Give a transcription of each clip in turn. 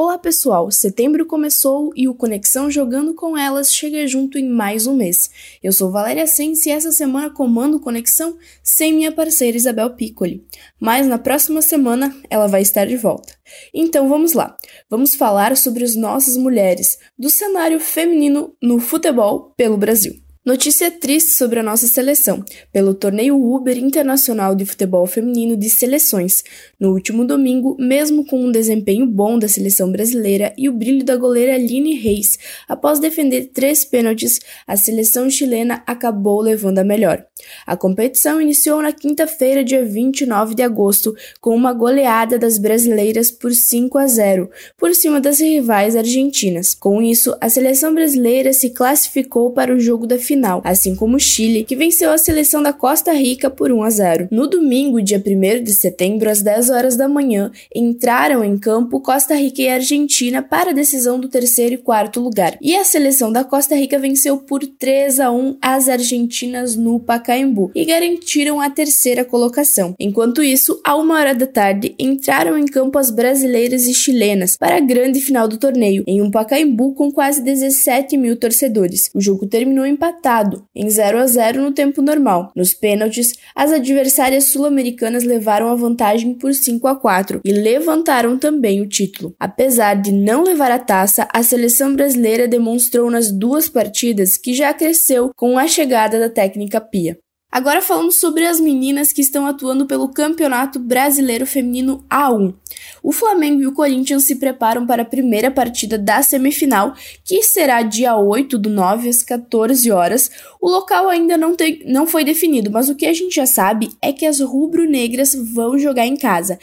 Olá pessoal, setembro começou e o Conexão Jogando com Elas chega junto em mais um mês. Eu sou Valéria Sense e essa semana comando Conexão sem minha parceira Isabel Piccoli. Mas na próxima semana ela vai estar de volta. Então vamos lá, vamos falar sobre as nossas mulheres do cenário feminino no futebol pelo Brasil. Notícia triste sobre a nossa seleção, pelo torneio Uber Internacional de Futebol Feminino de Seleções. No último domingo, mesmo com um desempenho bom da seleção brasileira e o brilho da goleira Aline Reis, após defender três pênaltis, a seleção chilena acabou levando a melhor. A competição iniciou na quinta-feira, dia 29 de agosto, com uma goleada das brasileiras por 5 a 0, por cima das rivais argentinas. Com isso, a seleção brasileira se classificou para o jogo da final, assim como o Chile, que venceu a seleção da Costa Rica por 1 a 0. No domingo, dia 1 de setembro, às 10 horas da manhã, entraram em campo Costa Rica e Argentina para a decisão do terceiro e quarto lugar. E a seleção da Costa Rica venceu por 3 a 1 as argentinas no Pacaembu e garantiram a terceira colocação. Enquanto isso, a uma hora da tarde, entraram em campo as brasileiras e chilenas para a grande final do torneio, em um Pacaembu com quase 17 mil torcedores. O jogo terminou empatado, em 0 a 0 no tempo normal. Nos pênaltis, as adversárias sul-americanas levaram a vantagem por 5 a 4 e levantaram também o título. Apesar de não levar a taça, a seleção brasileira demonstrou nas duas partidas que já cresceu com a chegada da técnica Pia. Agora falando sobre as meninas que estão atuando pelo Campeonato Brasileiro Feminino A1. O Flamengo e o Corinthians se preparam para a primeira partida da semifinal, que será dia 8 do 9 às 14 horas. O local ainda não, tem, não foi definido, mas o que a gente já sabe é que as rubro-negras vão jogar em casa.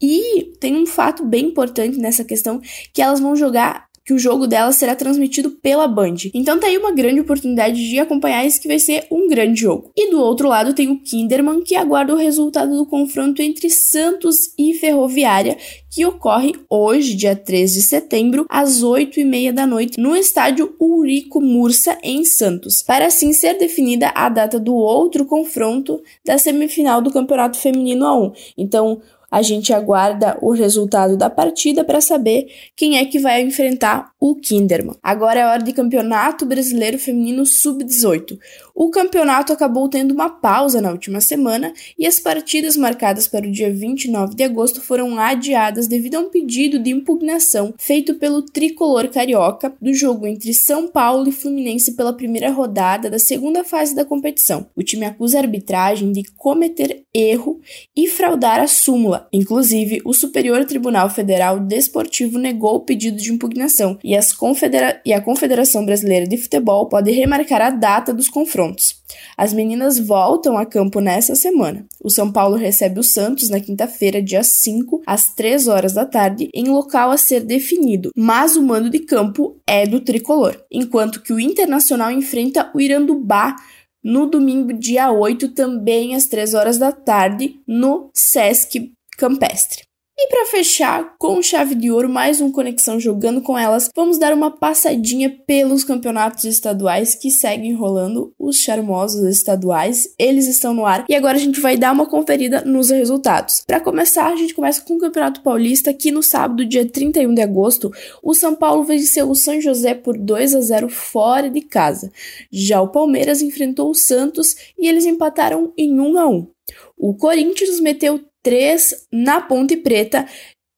E tem um fato bem importante nessa questão, que elas vão jogar que o jogo dela será transmitido pela Band. Então tá aí uma grande oportunidade de acompanhar esse que vai ser um grande jogo. E do outro lado tem o Kinderman, que aguarda o resultado do confronto entre Santos e Ferroviária, que ocorre hoje, dia 3 de setembro, às 8 e meia da noite, no estádio Urico Mursa, em Santos, para assim ser definida a data do outro confronto da semifinal do Campeonato Feminino A1. Então, a gente aguarda o resultado da partida para saber quem é que vai enfrentar o Kinderman. Agora é hora de Campeonato Brasileiro Feminino Sub-18. O campeonato acabou tendo uma pausa na última semana e as partidas marcadas para o dia 29 de agosto foram adiadas devido a um pedido de impugnação feito pelo tricolor carioca do jogo entre São Paulo e Fluminense pela primeira rodada da segunda fase da competição. O time acusa a arbitragem de cometer erro e fraudar a súmula. Inclusive, o Superior Tribunal Federal Desportivo negou o pedido de impugnação e, Confedera e a Confederação Brasileira de Futebol pode remarcar a data dos confrontos. As meninas voltam a campo nessa semana. O São Paulo recebe o Santos na quinta-feira, dia 5, às 3 horas da tarde, em local a ser definido, mas o mando de campo é do tricolor, enquanto que o Internacional enfrenta o Irandubá no domingo, dia 8, também às 3 horas da tarde, no Sesc Campestre. E para fechar com chave de ouro, mais um Conexão jogando com elas, vamos dar uma passadinha pelos campeonatos estaduais que seguem rolando, os charmosos estaduais, eles estão no ar e agora a gente vai dar uma conferida nos resultados. Para começar, a gente começa com o Campeonato Paulista, que no sábado, dia 31 de agosto, o São Paulo venceu o São José por 2 a 0 fora de casa. Já o Palmeiras enfrentou o Santos e eles empataram em 1 a 1. O Corinthians meteu 3 na Ponte Preta,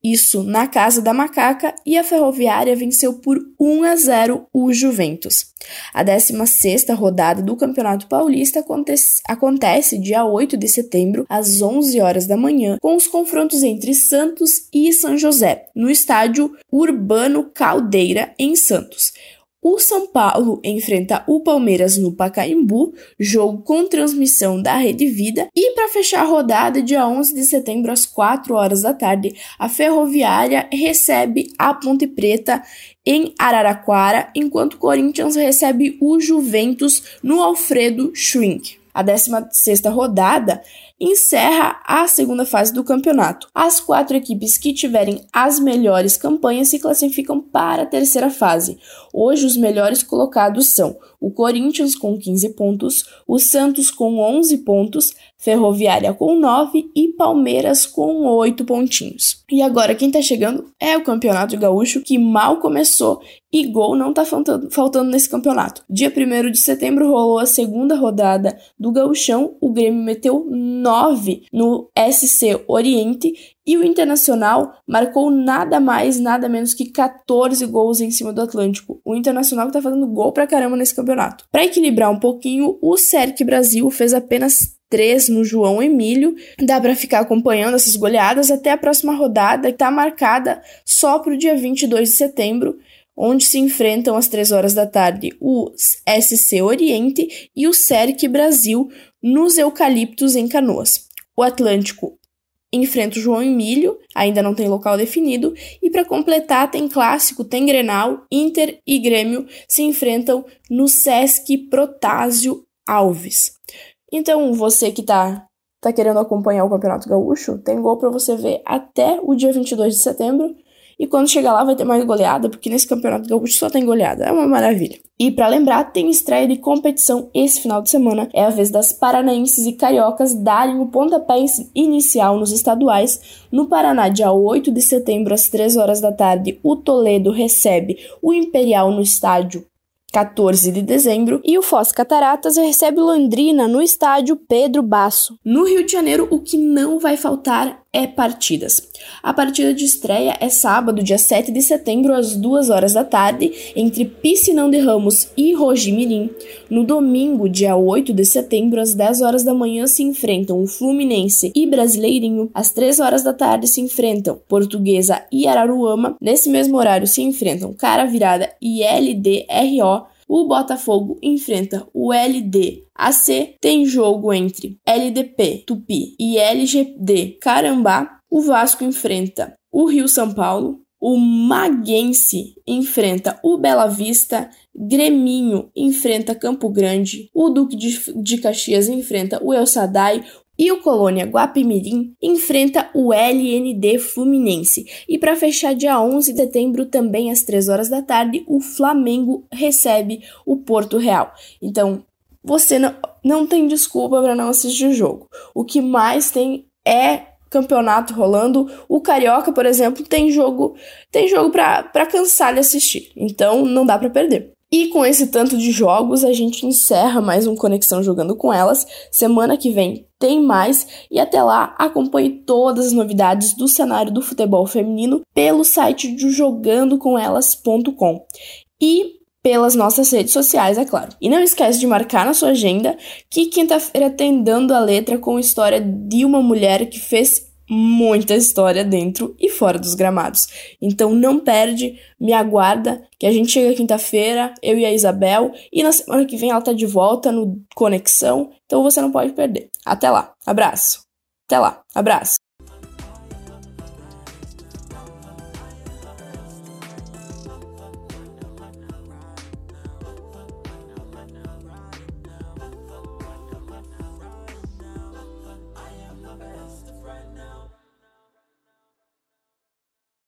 isso na Casa da Macaca, e a Ferroviária venceu por 1 a 0 o Juventus. A 16ª rodada do Campeonato Paulista acontece, acontece dia 8 de setembro, às 11 horas da manhã, com os confrontos entre Santos e São José, no estádio Urbano Caldeira, em Santos. O São Paulo enfrenta o Palmeiras no Pacaembu, jogo com transmissão da Rede Vida. E para fechar a rodada, dia 11 de setembro, às 4 horas da tarde, a Ferroviária recebe a Ponte Preta em Araraquara, enquanto o Corinthians recebe o Juventus no Alfredo Schwink. A 16ª rodada encerra a segunda fase do campeonato. As quatro equipes que tiverem as melhores campanhas se classificam para a terceira fase. Hoje, os melhores colocados são o Corinthians com 15 pontos, o Santos com 11 pontos, Ferroviária com 9 e Palmeiras com 8 pontinhos. E agora quem tá chegando é o Campeonato Gaúcho, que mal começou e gol não tá faltando, faltando nesse campeonato. Dia 1 de setembro rolou a segunda rodada do Gauchão, o Grêmio meteu 9 no SC Oriente e o Internacional marcou nada mais, nada menos que 14 gols em cima do Atlântico. O Internacional que tá fazendo gol pra caramba nesse campeonato. Para equilibrar um pouquinho, o Cerc Brasil fez apenas 3 no João Emílio. Dá para ficar acompanhando essas goleadas até a próxima rodada, que está marcada só para o dia 22 de setembro, onde se enfrentam às 3 horas da tarde o SC Oriente e o CERC Brasil nos Eucaliptos em Canoas. O Atlântico enfrenta o João Emílio, ainda não tem local definido, e para completar tem clássico, tem Grenal, Inter e Grêmio se enfrentam no Sesc Protásio Alves. Então, você que tá, tá querendo acompanhar o Campeonato Gaúcho, tem gol para você ver até o dia 22 de setembro. E quando chegar lá vai ter mais goleada, porque nesse Campeonato Gaúcho só tem goleada. É uma maravilha. E para lembrar, tem estreia de competição esse final de semana. É a vez das paranaenses e cariocas darem o pontapé inicial nos estaduais. No Paraná, dia 8 de setembro, às 3 horas da tarde, o Toledo recebe o Imperial no estádio 14 de dezembro, e o Foz Cataratas recebe Londrina no estádio Pedro Basso. No Rio de Janeiro, o que não vai faltar é partidas. A partida de estreia é sábado, dia 7 de setembro, às 2 horas da tarde, entre Piscinão de Ramos e Rogimirim. No domingo, dia 8 de setembro, às 10 horas da manhã, se enfrentam o Fluminense e Brasileirinho. Às 3 horas da tarde se enfrentam Portuguesa e Araruama. Nesse mesmo horário se enfrentam Cara Virada e LDRO. O Botafogo enfrenta o LDAC. Tem jogo entre LDP Tupi e LGD Carambá. O Vasco enfrenta o Rio São Paulo. O Maguense enfrenta o Bela Vista, Greminho enfrenta Campo Grande, o Duque de, Caxias enfrenta o El Sadai, e o Colônia Guapimirim enfrenta o LND Fluminense. E para fechar dia 11 de setembro, também às 3 horas da tarde, o Flamengo recebe o Porto Real. Então, você não, não tem desculpa para não assistir o jogo. O que mais tem é campeonato rolando. O Carioca, por exemplo, tem jogo, tem jogo para cansar de assistir. Então, não dá para perder. E com esse tanto de jogos, a gente encerra mais um Conexão Jogando com Elas. Semana que vem tem mais e até lá acompanhe todas as novidades do cenário do futebol feminino pelo site do jogandocomelas.com e pelas nossas redes sociais, é claro. E não esquece de marcar na sua agenda que quinta-feira tem dando a letra com a história de uma mulher que fez muita história dentro e fora dos gramados. Então não perde, me aguarda, que a gente chega quinta-feira, eu e a Isabel, e na semana que vem ela tá de volta no Conexão, então você não pode perder. Até lá, abraço. Até lá, abraço.